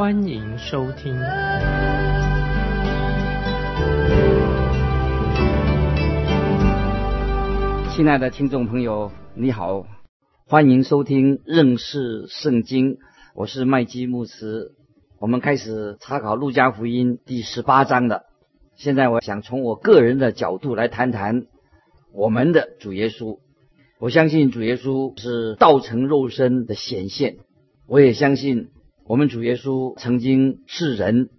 欢迎收听。亲爱的听众朋友，你好，欢迎收听认识圣经，我是麦基牧师。我们开始查考路加福音第十八章的。现在我想从我个人的角度来谈谈。我们的主耶稣，我相信主耶稣是道成肉身的显现。我也相信我们主耶稣曾经是人，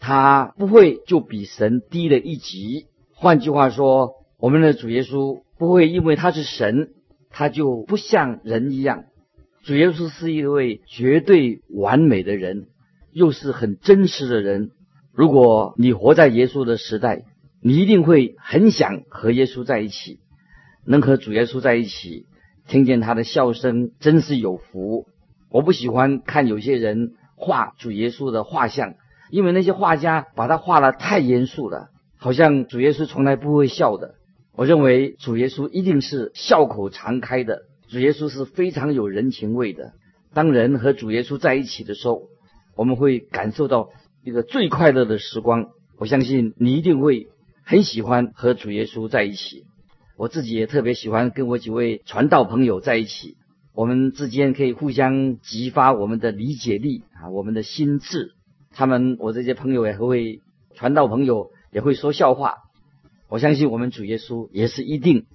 他不会就比神低了一级。换句话说，我们的主耶稣不会因为他是神，他就不像人一样。主耶稣是一位绝对完美的人，又是很真实的人。如果你活在耶稣的时代，你一定会很想和耶稣在一起，能和主耶稣在一起，听见他的笑声，真是有福。我不喜欢看有些人画主耶稣的画像，因为那些画家把他画的太严肃了，好像主耶稣从来不会笑的。我认为主耶稣一定是笑口常开的，主耶稣是非常有人情味的。当人和主耶稣在一起的时候，我们会感受到一个最快乐的时光。我相信你一定会。很喜欢和主耶稣在一起，我自己也特别喜欢跟我几位传道朋友在一起。我们之间可以互相激发我们的理解力啊，我们的心智。他们我这些朋友也会传道朋友也会说笑话。我相信我们主耶稣也是一定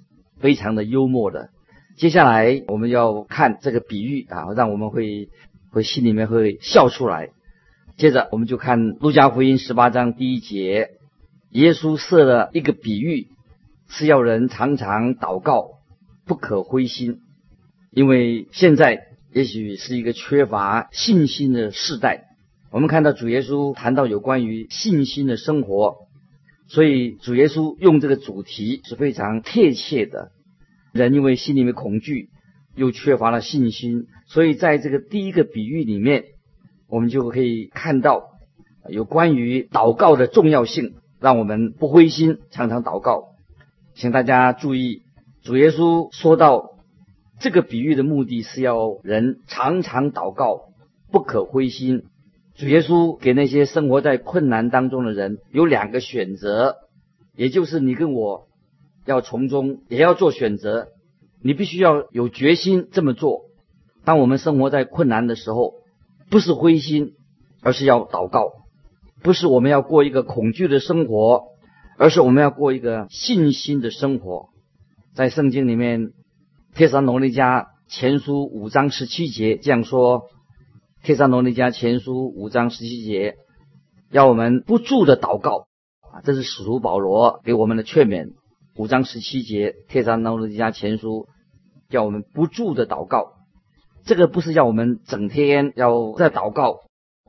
非常的幽默的。接下来我们要看这个比喻啊，让我们会会心里面会笑出来。接着我们就看路加福音十八章第一节。耶稣设了一个比喻，是要人常常祷告，不可灰心，因为现在也许是一个缺乏信心的时代。我们看到主耶稣谈到有关于信心的生活，所以主耶稣用这个主题是非常贴切的。人因为心里面恐惧，又缺乏了信心，所以在这个第一个比喻里面，我们就可以看到有关于祷告的重要性。让我们不灰心，常常祷告。请大家注意，主耶稣说到这个比喻的目的是要人常常祷告，不可灰心。主耶稣给那些生活在困难当中的人有两个选择，也就是你跟我要从中也要做选择。你必须要有决心这么做。当我们生活在困难的时候，不是灰心，而是要祷告。不是我们要过一个恐惧的生活，而是我们要过一个信心的生活。在圣经里面，《帖撒罗尼迦前书》五章十七节这样说：《帖撒罗尼迦前书》五章十七节，要我们不住的祷告啊，这是使徒保罗给我们的劝勉。五章十七节，《帖撒罗尼迦前书》叫我们不住的祷告，这个不是要我们整天要在祷告。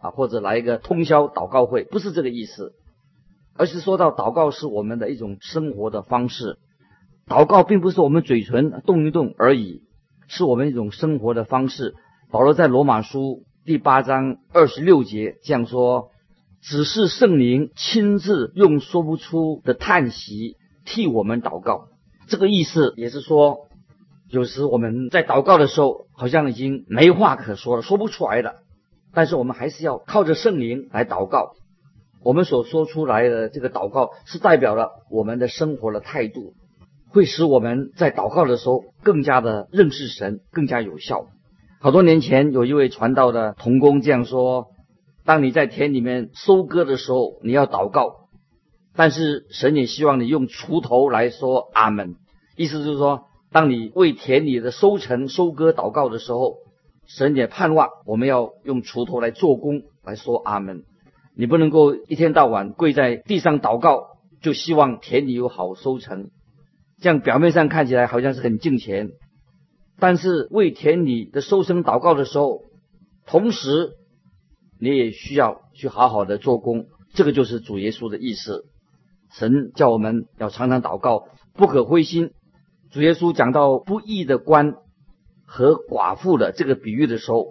啊，或者来一个通宵祷告会，不是这个意思，而是说到祷告是我们的一种生活的方式。祷告并不是我们嘴唇动一动而已，是我们一种生活的方式。保罗在罗马书第八章二十六节这样说：“只是圣灵亲自用说不出的叹息替我们祷告。”这个意思也是说，有时我们在祷告的时候，好像已经没话可说了，说不出来了。但是我们还是要靠着圣灵来祷告。我们所说出来的这个祷告，是代表了我们的生活的态度，会使我们在祷告的时候更加的认识神，更加有效。好多年前，有一位传道的童工这样说：当你在田里面收割的时候，你要祷告，但是神也希望你用锄头来说阿门。意思就是说，当你为田里的收成、收割祷告的时候。神也盼望我们要用锄头来做工，来说阿门。你不能够一天到晚跪在地上祷告，就希望田里有好收成。这样表面上看起来好像是很敬虔，但是为田里的收成祷告的时候，同时你也需要去好好的做工，这个就是主耶稣的意思。神叫我们要常常祷告，不可灰心。主耶稣讲到不义的官和寡妇的这个比喻的时候，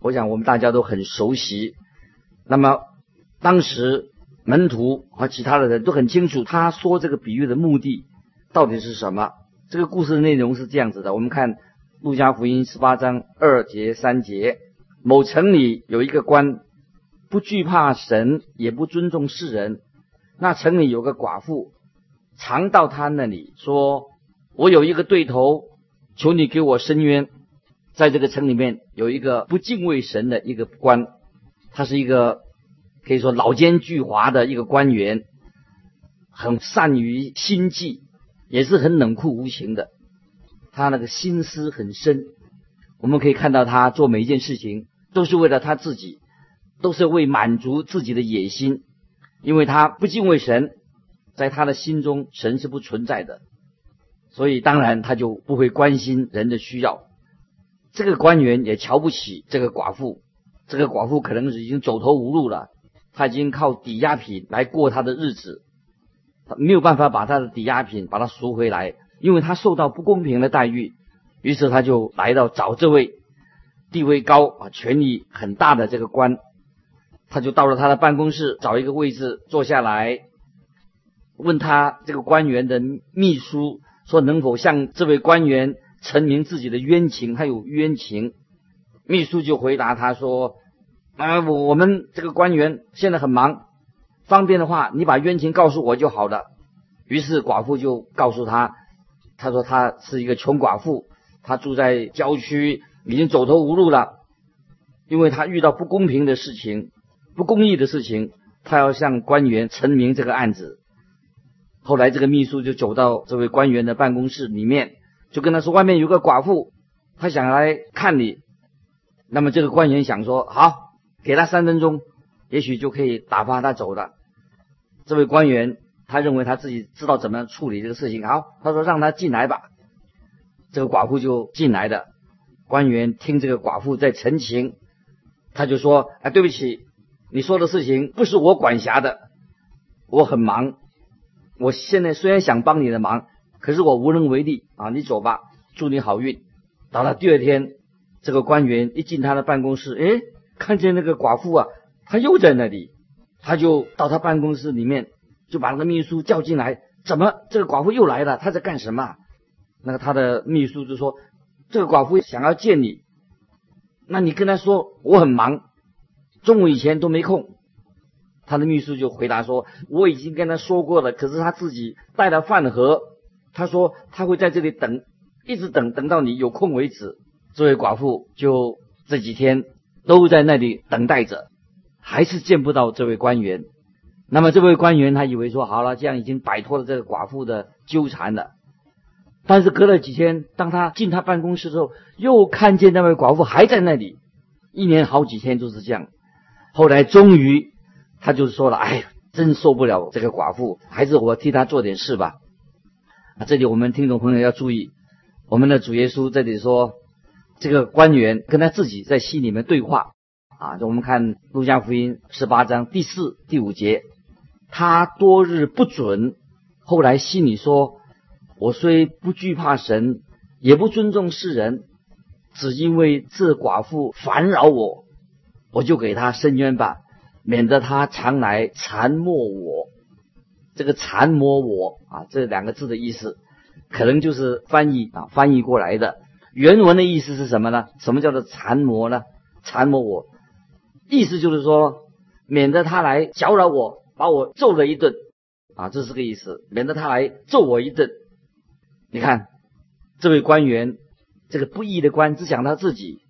我想我们大家都很熟悉。那么当时门徒和其他的人都很清楚，他说这个比喻的目的到底是什么。这个故事内容是这样子的：我们看路加福音十八章二节三节，某城里有一个官，不惧怕神，也不尊重世人。那城里有个寡妇，常到他那里说：“我有一个对头，求你给我伸冤。”在这个城里面有一个不敬畏神的一个官，他是一个可以说老奸巨猾的一个官员，很善于心计，也是很冷酷无情的。他那个心思很深，我们可以看到他做每一件事情都是为了他自己，都是为满足自己的野心。因为他不敬畏神，在他的心中神是不存在的，所以当然他就不会关心人的需要。这个官员也瞧不起这个寡妇，这个寡妇可能是已经走投无路了，他已经靠抵押品来过他的日子，他没有办法把他的抵押品把它赎回来，因为他受到不公平的待遇，于是他就来到找这位地位高啊、权力很大的这个官。他就到了他的办公室，找一个位置坐下来，问他这个官员的秘书说：“能否向这位官员陈明自己的冤情？他有冤情。”秘书就回答他说：“啊，我我们这个官员现在很忙，方便的话，你把冤情告诉我就好了。”于是寡妇就告诉他，他说他是一个穷寡妇，他住在郊区，已经走投无路了，因为他遇到不公平的事情。不公义的事情，他要向官员陈明这个案子。后来，这个秘书就走到这位官员的办公室里面，就跟他说：“外面有个寡妇，他想来看你。”那么，这个官员想说：“好，给他三分钟，也许就可以打发他走了。”这位官员他认为他自己知道怎么样处理这个事情。好，他说：“让他进来吧。”这个寡妇就进来的。官员听这个寡妇在陈情，他就说：“哎，对不起。”你说的事情不是我管辖的，我很忙。我现在虽然想帮你的忙，可是我无能为力啊！你走吧，祝你好运。到了第二天，这个官员一进他的办公室，哎，看见那个寡妇啊，他又在那里，他就到他办公室里面，就把那个秘书叫进来。怎么这个寡妇又来了？他在干什么？那个他的秘书就说：“这个寡妇想要见你，那你跟他说我很忙。”中午以前都没空，他的秘书就回答说：“我已经跟他说过了，可是他自己带了饭盒，他说他会在这里等，一直等等到你有空为止。”这位寡妇就这几天都在那里等待着，还是见不到这位官员。那么这位官员他以为说好了，这样已经摆脱了这个寡妇的纠缠了。但是隔了几天，当他进他办公室之后，又看见那位寡妇还在那里，一年好几天都是这样。后来终于，他就说了：“哎，真受不了这个寡妇，还是我替他做点事吧。”啊，这里我们听众朋友要注意，我们的主耶稣这里说，这个官员跟他自己在心里面对话啊。就我们看路加福音十八章第四、第五节，他多日不准，后来心里说：“我虽不惧怕神，也不尊重世人，只因为这寡妇烦扰我。”我就给他伸冤吧，免得他常来缠磨我。这个缠磨我啊，这两个字的意思，可能就是翻译啊翻译过来的。原文的意思是什么呢？什么叫做缠磨呢？缠磨我，意思就是说，免得他来搅扰我，把我揍了一顿啊，这是个意思。免得他来揍我一顿。你看，这位官员，这个不义的官，只想他自己。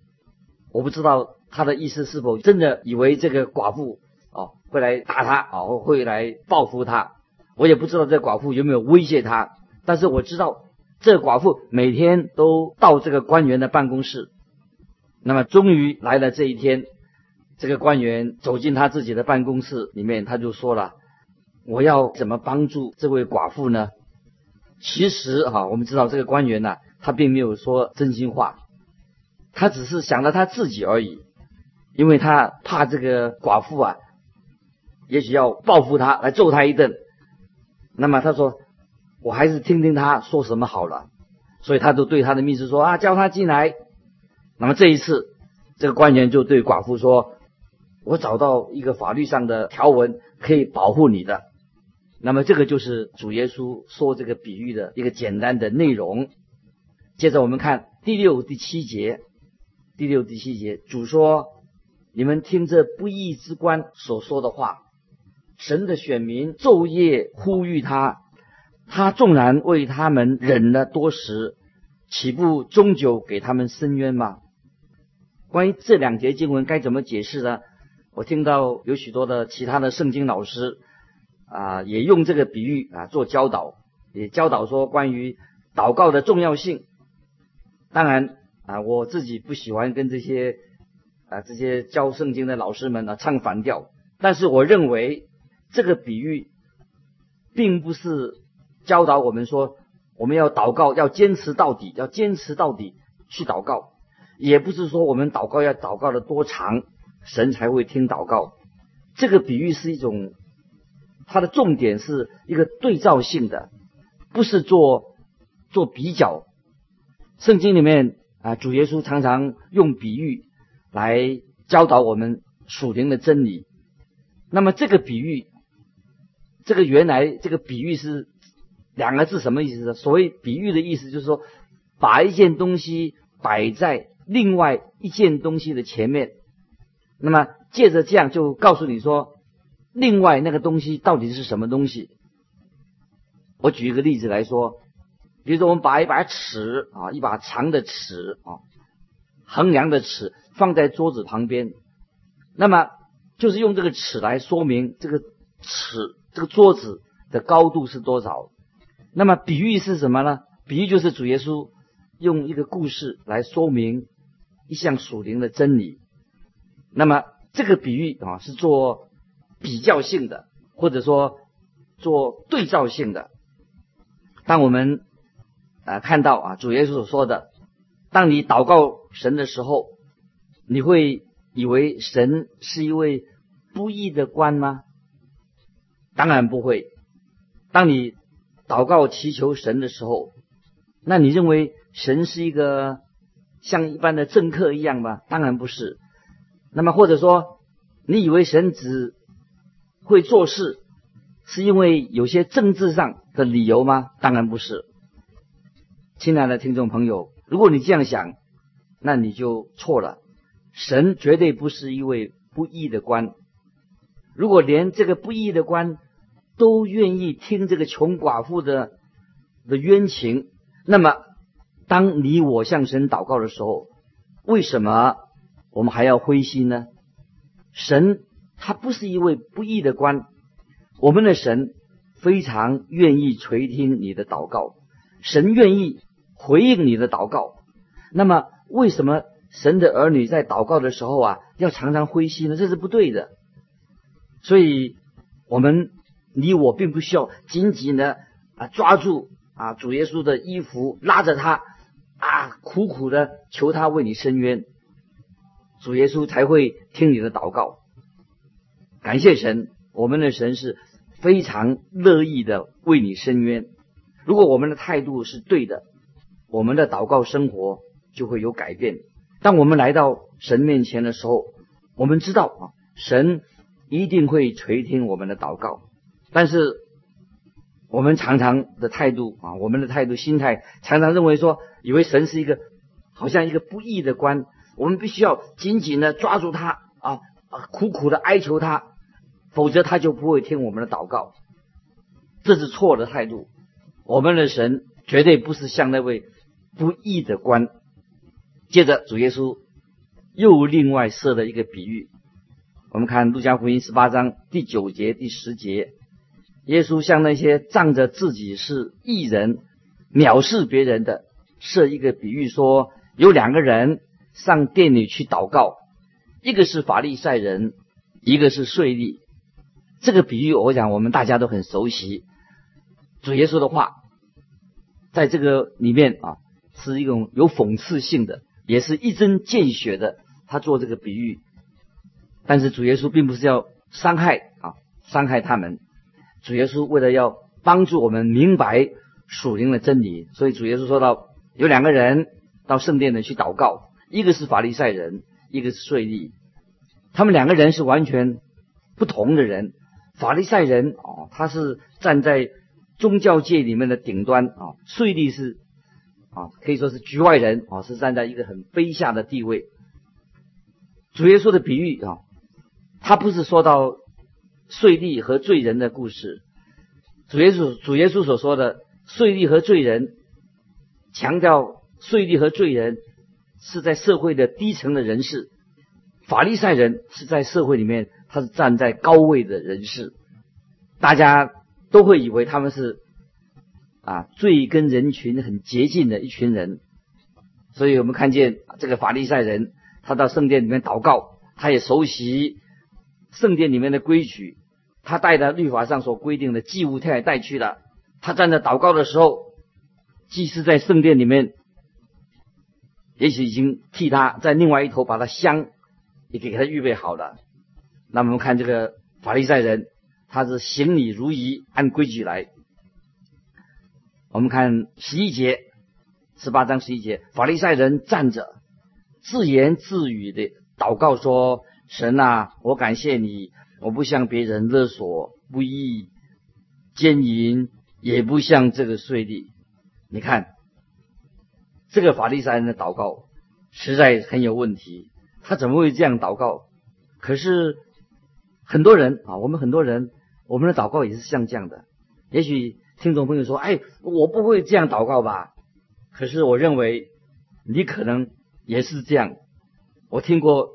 我不知道。他的意思是否真的以为这个寡妇哦会来打他哦会来报复他？我也不知道这寡妇有没有威胁他。但是我知道这寡妇每天都到这个官员的办公室。那么终于来了这一天，这个官员走进他自己的办公室里面，他就说了：“我要怎么帮助这位寡妇呢？”其实哈，我们知道这个官员呢，他并没有说真心话，他只是想到他自己而已。因为他怕这个寡妇啊也许要报复他，来揍他一顿。那么他说：“我还是听听他说什么好了。”所以他就对他的秘书说：“啊，叫他进来。”那么这一次，这个官员就对寡妇说：“我找到一个法律上的条文可以保护你的。”那么这个就是主耶稣说这个比喻的一个简单的内容。接着我们看第六、第七节。第六、第七节，主说：“你们听这不义之官所说的话。”神的选民昼夜呼吁他，他纵然为他们忍了多时，岂不终究给他们伸冤吗？关于这两节经文该怎么解释呢？我听到有许多的其他的圣经老师啊，也用这个比喻啊做教导，也教导说关于祷告的重要性。当然啊，我自己不喜欢跟这些啊这些教圣经的老师们啊唱反调，但是我认为。这个比喻，并不是教导我们说我们要祷告要坚持到底，要坚持到底去祷告，也不是说我们祷告要祷告的多长，神才会听祷告。这个比喻是一种，它的重点是一个对照性的，不是做做比较。圣经里面啊，主耶稣常常用比喻来教导我们属灵的真理。那么这个比喻。这个原来这个比喻是两个字，什么意思呢？所谓比喻的意思，就是说把一件东西摆在另外一件东西的前面，那么借着这样就告诉你说，另外那个东西到底是什么东西。我举一个例子来说，比如说我们把一把尺啊，一把长的尺啊，衡量的尺放在桌子旁边，那么就是用这个尺来说明这个尺。这个桌子的高度是多少？那么比喻是什么呢？比喻就是主耶稣用一个故事来说明一项属灵的真理。那么这个比喻啊是做比较性的，或者说做对照性的。当我们啊看到啊主耶稣所说的，当你祷告神的时候，你会以为神是一位不义的官吗？当然不会。当你祷告祈求神的时候，那你认为神是一个像一般的政客一样吗？当然不是。那么或者说，你以为神只会做事，是因为有些政治上的理由吗？当然不是。亲爱的听众朋友，如果你这样想，那你就错了。神绝对不是一位不义的官。如果连这个不义的官，都愿意听这个穷寡妇的的冤情，那么当你我向神祷告的时候，为什么我们还要灰心呢？神他不是一位不义的官，我们的神非常愿意垂听你的祷告，神愿意回应你的祷告。那么为什么神的儿女在祷告的时候啊，要常常灰心呢？这是不对的。所以，我们。你我并不需要紧紧的啊抓住啊主耶稣的衣服，拉着他啊苦苦的求他为你伸冤，主耶稣才会听你的祷告。感谢神，我们的神是非常乐意的为你伸冤。如果我们的态度是对的，我们的祷告生活就会有改变。当我们来到神面前的时候，我们知道啊神一定会垂听我们的祷告。但是我们常常的态度啊，我们的态度、心态，常常认为说，以为神是一个好像一个不义的官，我们必须要紧紧的抓住他啊，苦苦的哀求他，否则他就不会听我们的祷告。这是错的态度。我们的神绝对不是像那位不义的官。接着，主耶稣又另外设了一个比喻，我们看路加福音十八章第九节、第十节。耶稣向那些仗着自己是异人、藐视别人的设一个比喻，说有两个人上店里去祷告，一个是法利赛人，一个是税吏。这个比喻，我想我们大家都很熟悉。主耶稣的话，在这个里面啊，是一种有讽刺性的，也是一针见血的。他做这个比喻，但是主耶稣并不是要伤害啊。伤害他们。主耶稣为了要帮助我们明白属灵的真理，所以主耶稣说到有两个人到圣殿里去祷告，一个是法利赛人，一个是税吏。他们两个人是完全不同的人。法利赛人啊，他是站在宗教界里面的顶端啊，税吏是啊，可以说是局外人啊，是站在一个很卑下的地位。主耶稣的比喻啊，他不是说到税吏和罪人的故事。主耶稣主耶稣所说的税吏和罪人，强调税吏和罪人是在社会的低层的人士，法利赛人是在社会里面。他是站在高位的人士，大家都会以为他们是啊最跟人群很接近的一群人，所以我们看见这个法利赛人，他到圣殿里面祷告，他也熟悉圣殿里面的规矩，他带着律法上所规定的祭物，他也带去了。他站在祷告的时候，祭司在圣殿里面，也许已经替他在另外一头把他香也给他预备好了。那我们看这个法利赛人，他是行礼如仪，按规矩来。我们看十一节，十八章十一节，法利赛人站着，自言自语的祷告说：“神啊，我感谢你，我不向别人勒索、不义、奸淫，也不像这个税吏。”你看，这个法利赛人的祷告实在很有问题。他怎么会这样祷告？可是。很多人啊，我们很多人，我们的祷告也是像这样的。也许听众朋友说：“哎，我不会这样祷告吧？”可是我认为你可能也是这样。我听过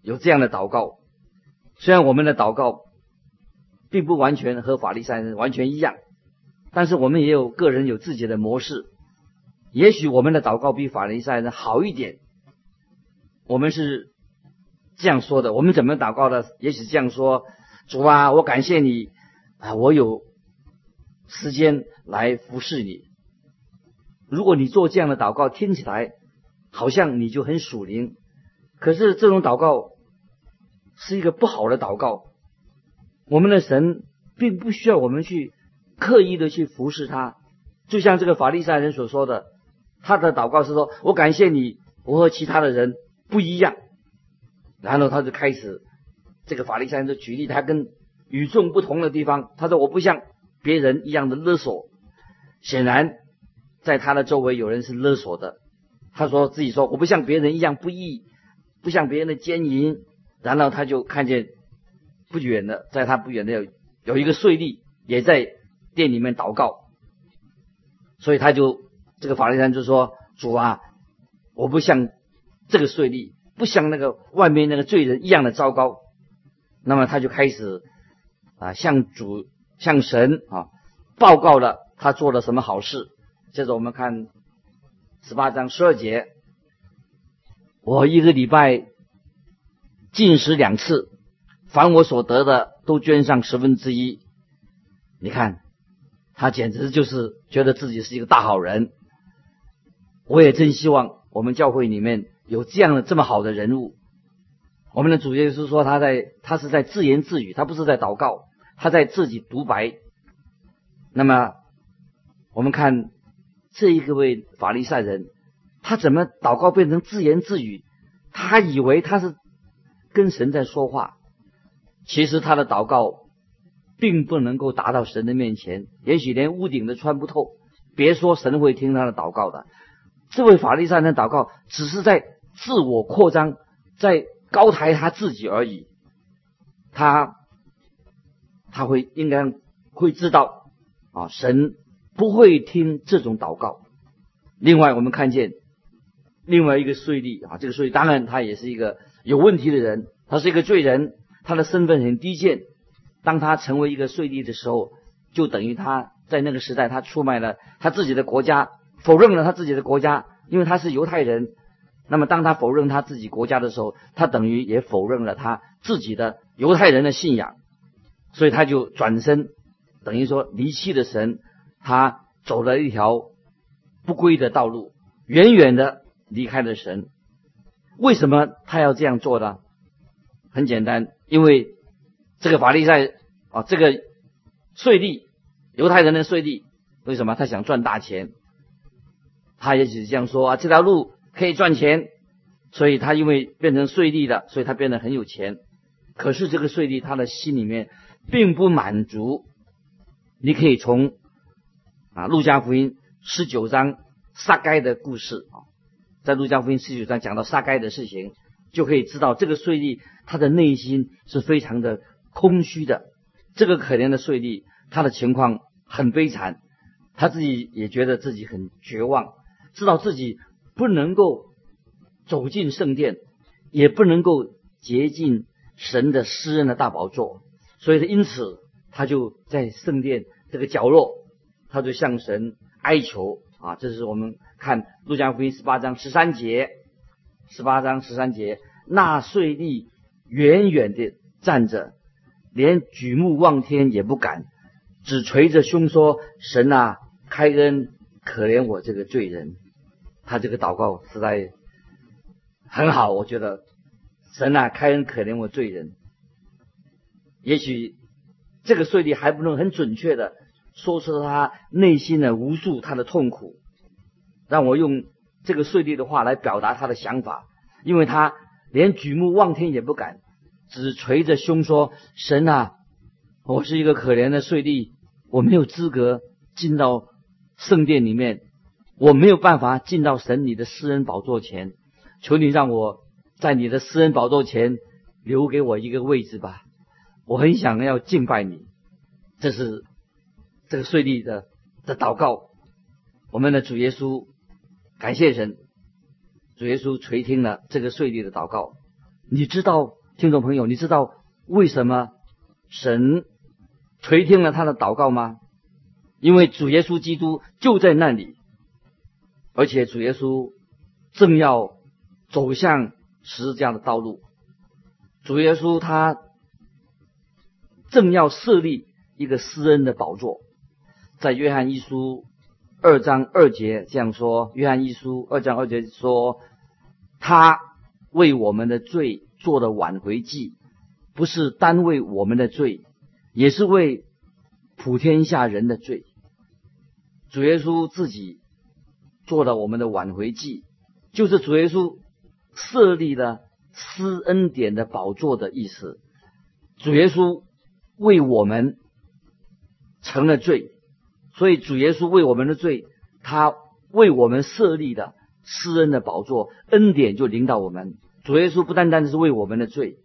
有这样的祷告，虽然我们的祷告并不完全和法利赛人完全一样，但是我们也有个人有自己的模式。也许我们的祷告比法利赛人好一点。我们是。这样说的，我们怎么祷告的？也许这样说：主啊，我感谢你啊，我有时间来服侍你。如果你做这样的祷告，听起来好像你就很属灵，可是这种祷告是一个不好的祷告。我们的神并不需要我们去刻意的去服侍他，就像这个法利赛人所说的，他的祷告是说：我感谢你，我和其他的人不一样。然后他就开始，这个法利赛人就举例他跟与众不同的地方。他说：“我不像别人一样的勒索。”显然，在他的周围有人是勒索的。他说自己说：“我不像别人一样不义，不像别人的奸淫。”然后他就看见不远的，在他不远的有有一个税吏也在店里面祷告，所以他就这个法利赛人就说：“主啊，我不像这个税吏。”不像那个外面那个罪人一样的糟糕，那么他就开始啊向主向神啊报告了他做了什么好事。接着我们看十八章十二节，我一个礼拜进食两次，凡我所得的都捐上十分之一。你看他简直就是觉得自己是一个大好人。我也真希望我们教会里面。有这样的这么好的人物，我们的主耶稣说他在他是在自言自语，他不是在祷告，他在自己独白。那么我们看这一个位法利赛人，他怎么祷告变成自言自语？他以为他是跟神在说话，其实他的祷告并不能够达到神的面前，也许连屋顶都穿不透，别说神会听他的祷告的。这位法利赛人祷告只是在。自我扩张，在高抬他自己而已。他他会应该会知道啊，神不会听这种祷告。另外，我们看见另外一个税吏啊，这个税吏当然他也是一个有问题的人，他是一个罪人，他的身份很低贱。当他成为一个税吏的时候，就等于他在那个时代他出卖了他自己的国家，否认了他自己的国家，因为他是犹太人。那么，当他否认他自己国家的时候，他等于也否认了他自己的犹太人的信仰，所以他就转身，等于说离弃了神，他走了一条不归的道路，远远的离开了神。为什么他要这样做呢？很简单，因为这个法利赛啊，这个税吏，犹太人的税吏，为什么他想赚大钱？他也只是这样说啊，这条路可以赚钱，所以他因为变成税吏了，所以他变得很有钱。可是这个税吏他的心里面并不满足。你可以从啊路加福音十九章撒该的故事啊，在路加福音十九章讲到撒该的事情，就可以知道这个税吏他的内心是非常的空虚的。这个可怜的税吏，他的情况很悲惨，他自己也觉得自己很绝望，知道自己不能够走进圣殿，也不能够接近神的诗人的大宝座，所以因此他就在圣殿这个角落，他就向神哀求啊！这是我们看路加福音十八章十三节，十八章十三节，纳税吏远远的站着。连举目望天也不敢，只捶着胸说：“神啊，开恩，可怜我这个罪人。”他这个祷告实在很好，我觉得神啊，开恩，可怜我罪人。也许这个税吏还不能很准确的说出他内心的无数他的痛苦，让我用这个税吏的话来表达他的想法，因为他连举目望天也不敢。只捶着胸说：“神啊，我是一个可怜的税吏，我没有资格进到圣殿里面，我没有办法进到神你的私人宝座前。求你让我在你的私人宝座前留给我一个位置吧，我很想要敬拜你。”这是这个税吏的的祷告。我们的主耶稣感谢神，主耶稣垂听了这个税吏的祷告。你知道？听众朋友，你知道为什么神垂听了他的祷告吗？因为主耶稣基督就在那里，而且主耶稣正要走向十字架的道路。主耶稣他正要设立一个施恩的宝座，在约翰一书二章二节这样说：约翰一书二章二节说，他为我们的罪。做的挽回祭，不是单为我们的罪，也是为普天下人的罪。主耶稣自己做了我们的挽回祭，就是主耶稣设立了施恩典的宝座的意思。主耶稣为我们成了罪，所以主耶稣为我们的罪，他为我们设立的施恩的宝座，恩典就领导我们。主耶稣不单单是为我们的罪，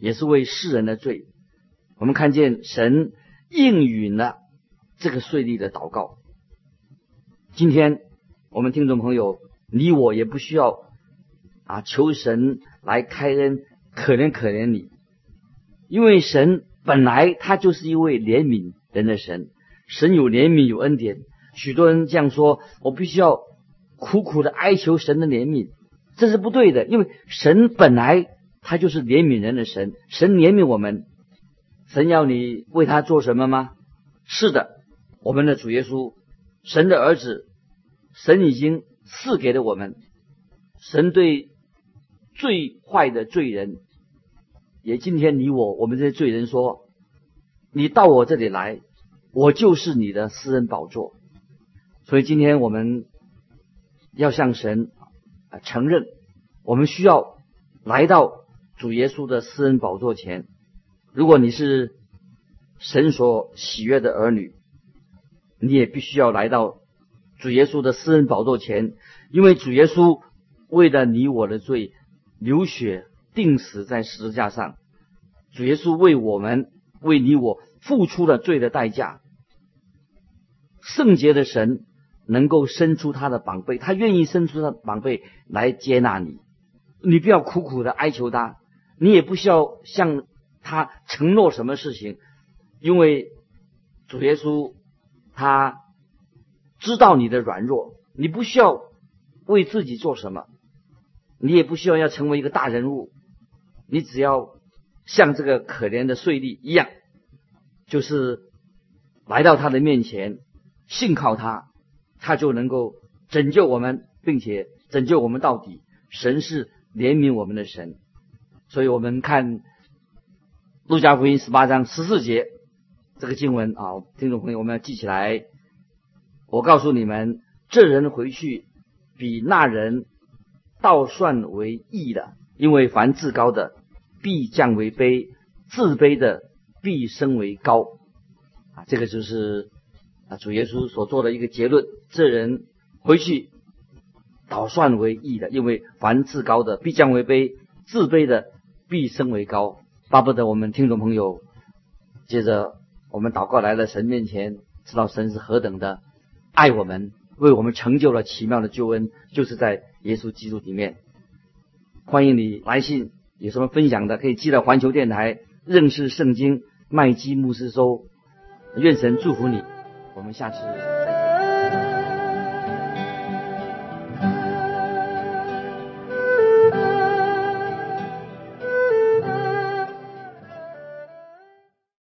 也是为世人的罪。我们看见神应允了这个税吏的祷告。今天我们听众朋友，你我也不需要啊求神来开恩，可怜可怜你，因为神本来他就是一位怜悯人的神。神有怜悯有恩典，许多人这样说，我必须要苦苦的哀求神的怜悯。这是不对的，因为神本来他就是怜悯人的神，神怜悯我们，神要你为他做什么吗？是的，我们的主耶稣，神的儿子，神已经赐给了我们，神对最坏的罪人，也今天你我我们这些罪人说，你到我这里来，我就是你的私人宝座，所以今天我们要向神。啊，承认我们需要来到主耶稣的私人宝座前。如果你是神所喜悦的儿女，你也必须要来到主耶稣的私人宝座前，因为主耶稣为了你我的罪流血钉死在十字架上。主耶稣为我们为你我付出了罪的代价。圣洁的神。能够伸出他的宝贝，他愿意伸出他的宝贝来接纳你。你不要苦苦的哀求他，你也不需要向他承诺什么事情，因为主耶稣他知道你的软弱，你不需要为自己做什么，你也不需要要成为一个大人物，你只要像这个可怜的税吏一样，就是来到他的面前，信靠他。他就能够拯救我们，并且拯救我们到底。神是怜悯我们的神，所以我们看路加福音十八章十四节，这个经文啊，听众朋友我们要记起来。我告诉你们，这人回去比那人倒算为义的，因为凡自高的必降为卑，自卑的必升为高。啊，这个就是啊主耶稣所做的一个结论。这人回去倒算为义的，因为凡自高的必降为卑，自卑的必升为高。巴不得我们听众朋友接着我们祷告来了神面前，知道神是何等的爱我们，为我们成就了奇妙的救恩，就是在耶稣基督里面。欢迎你来信，有什么分享的可以寄到环球电台认识圣经麦基牧师收。愿神祝福你，我们下次再。